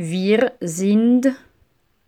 Wir sind